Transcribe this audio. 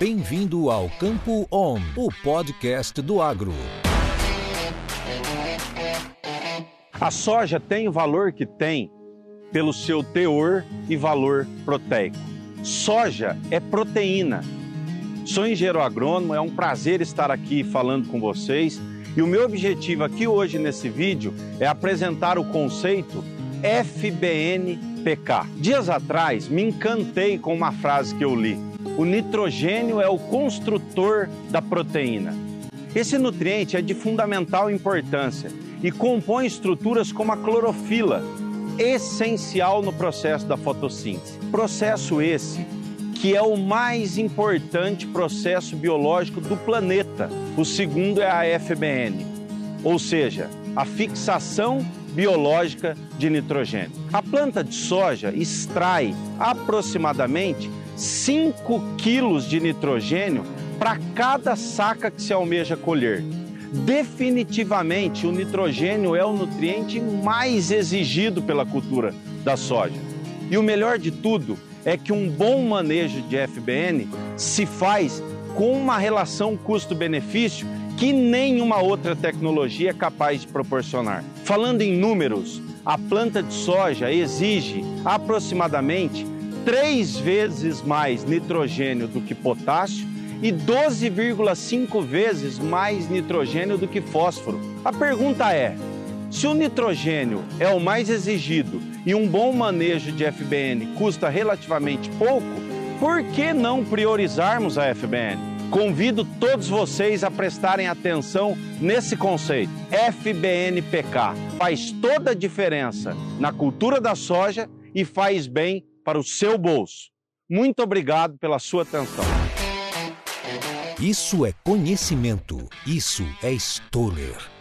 Bem-vindo ao Campo On, o podcast do agro. A soja tem o valor que tem pelo seu teor e valor proteico. Soja é proteína. Sou engenheiro agrônomo, é um prazer estar aqui falando com vocês. E o meu objetivo aqui hoje nesse vídeo é apresentar o conceito FBN-PK. Dias atrás me encantei com uma frase que eu li o nitrogênio é o construtor da proteína. Esse nutriente é de fundamental importância e compõe estruturas como a clorofila, essencial no processo da fotossíntese. Processo esse que é o mais importante processo biológico do planeta. O segundo é a FBN, ou seja, a fixação biológica de nitrogênio. A planta de soja extrai aproximadamente 5 quilos de nitrogênio para cada saca que se almeja colher. Definitivamente, o nitrogênio é o nutriente mais exigido pela cultura da soja. E o melhor de tudo é que um bom manejo de FBN se faz com uma relação custo-benefício que nenhuma outra tecnologia é capaz de proporcionar. Falando em números, a planta de soja exige aproximadamente três vezes mais nitrogênio do que potássio e 12,5 vezes mais nitrogênio do que fósforo. A pergunta é: se o nitrogênio é o mais exigido e um bom manejo de FBN custa relativamente pouco, por que não priorizarmos a FBN? Convido todos vocês a prestarem atenção nesse conceito. FBNPK faz toda a diferença na cultura da soja e faz bem para o seu bolso. Muito obrigado pela sua atenção. Isso é conhecimento. Isso é Stoller.